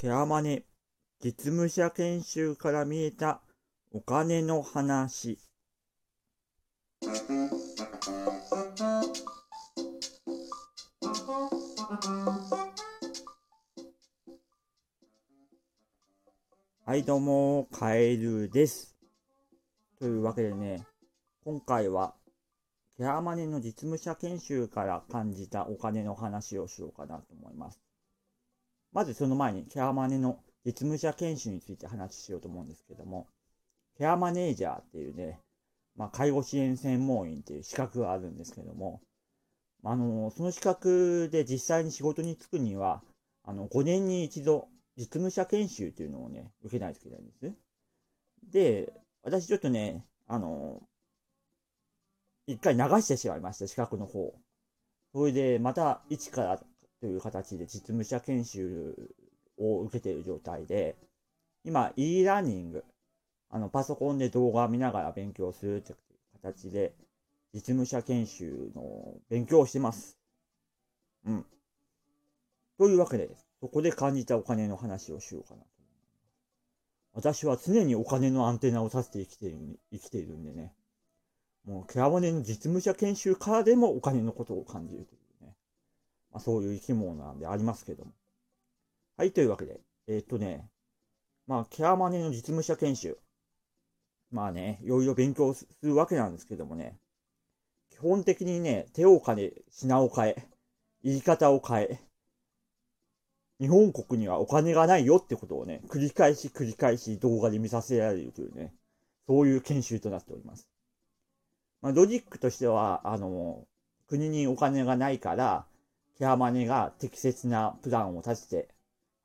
ケアマネ実務者研修から見えたお金の話。はいどうもカエルです。というわけでね今回はケアマネの実務者研修から感じたお金の話をしようかなと思います。まずその前にケアマネの実務者研修について話しようと思うんですけども、ケアマネージャーっていうね、まあ、介護支援専門員っていう資格があるんですけども、あの、その資格で実際に仕事に就くには、あの、5年に一度、実務者研修っていうのをね、受けないといけないんです。で、私ちょっとね、あの、一回流してしまいました、資格の方。それで、また一からという形で実務者研修を受けている状態で、今、e ラーニング、あの、パソコンで動画を見ながら勉強するという形で、実務者研修の勉強をしてます。うん。というわけで、そこで感じたお金の話をしようかなと。私は常にお金のアンテナを立てて生きている生きているんでね、もうケアマネの実務者研修からでもお金のことを感じるという。まあ、そういう生き物なんでありますけども。はい、というわけで、えー、っとね、まあ、ケアマネの実務者研修。まあね、いろいろ勉強するわけなんですけどもね、基本的にね、手を変え、品を変え、言い方を変え、日本国にはお金がないよってことをね、繰り返し繰り返し動画で見させられるというね、そういう研修となっております。まあ、ロジックとしては、あの、国にお金がないから、ケアマネが適切なプランを立てて、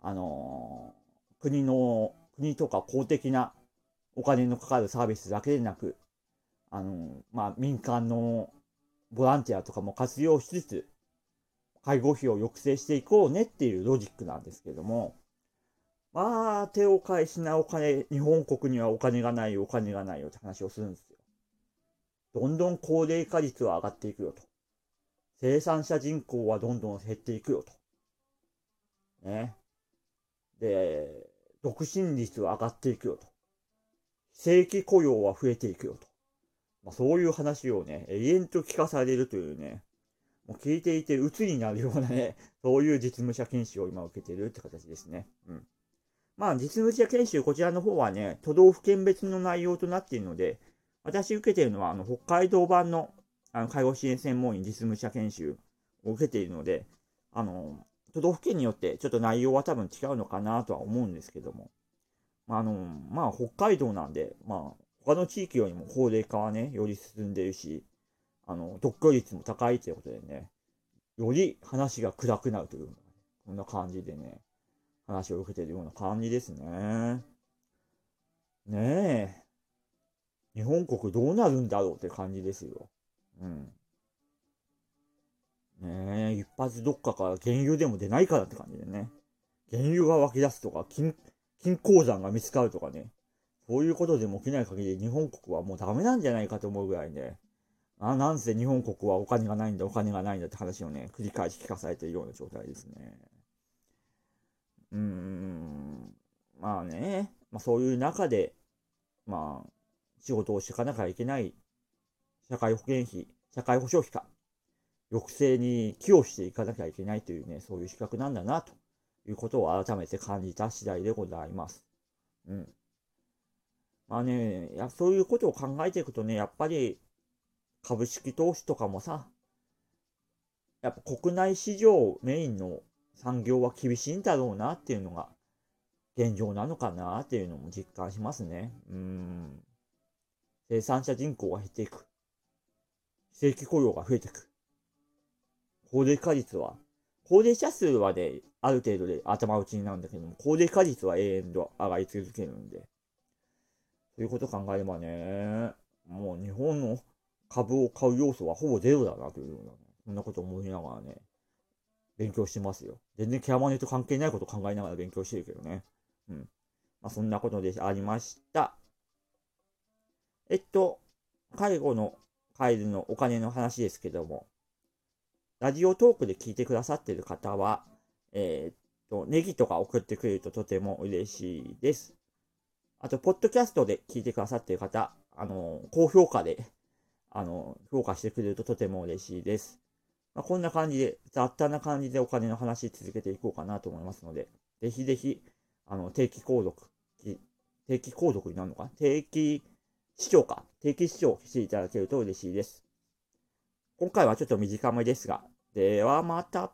あのー、国の、国とか公的なお金のかかるサービスだけでなく、あのー、まあ、民間のボランティアとかも活用しつつ、介護費を抑制していこうねっていうロジックなんですけども、まあ、手を変え品を変え、日本国にはお金がないよ、お金がないよって話をするんですよ。どんどん高齢化率は上がっていくよと。生産者人口はどんどん減っていくよと。ね。で、独身率は上がっていくよと。正規雇用は増えていくよと。まあ、そういう話をね、永遠と聞かされるというね、もう聞いていて鬱になるようなね、そういう実務者研修を今受けているって形ですね。うん。まあ、実務者研修、こちらの方はね、都道府県別の内容となっているので、私受けているのは、あの、北海道版のあの介護支援専門員実務者研修を受けているので、あの、都道府県によってちょっと内容は多分違うのかなとは思うんですけども、まあ、の、まあ、北海道なんで、まあ、他の地域よりも高齢化はね、より進んでるし、あの、特許率も高いということでね、より話が暗くなるという、こんな感じでね、話を受けてるような感じですね。ねえ。日本国どうなるんだろうって感じですよ。うん。ねえ、一発どっかから原油でも出ないからって感じでね。原油が湧き出すとか、金、金鉱山が見つかるとかね。そういうことでも起きない限り日本国はもうダメなんじゃないかと思うぐらいね。あ、なんせ日本国はお金がないんだ、お金がないんだって話をね、繰り返し聞かされているような状態ですね。うーん。まあね、まあそういう中で、まあ、仕事をしていかなきゃいけない社会保険費、社会保障費か、抑制に寄与していかなきゃいけないというね、そういう資格なんだな、ということを改めて感じた次第でございます。うん。まあね、やそういうことを考えていくとね、やっぱり株式投資とかもさ、やっぱ国内市場メインの産業は厳しいんだろうなっていうのが現状なのかなっていうのも実感しますね。うん。生産者人口が減っていく。正規雇用が増えていく。高齢化率は、高齢者数はね、ある程度で頭打ちになるんだけども、高齢化率は永遠と上がり続けるんで、そういうこと考えればね、もう日本の株を買う要素はほぼゼロだなというような、そんなこと思いながらね、勉強してますよ。全然ケアマネと関係ないこと考えながら勉強してるけどね。うん。まあ、そんなことでありました。えっと、介護のカエルのお金の話ですけども、ラジオトークで聞いてくださってる方は、えー、っと、ネギとか送ってくれるととても嬉しいです。あと、ポッドキャストで聞いてくださってる方、あの、高評価で、あの、評価してくれるととても嬉しいです。まあ、こんな感じで、雑多な感じでお金の話続けていこうかなと思いますので、ぜひぜひ、あの、定期購読、定期購読になるのか定期視聴か。定期視聴していただけると嬉しいです。今回はちょっと短めですが、ではまた。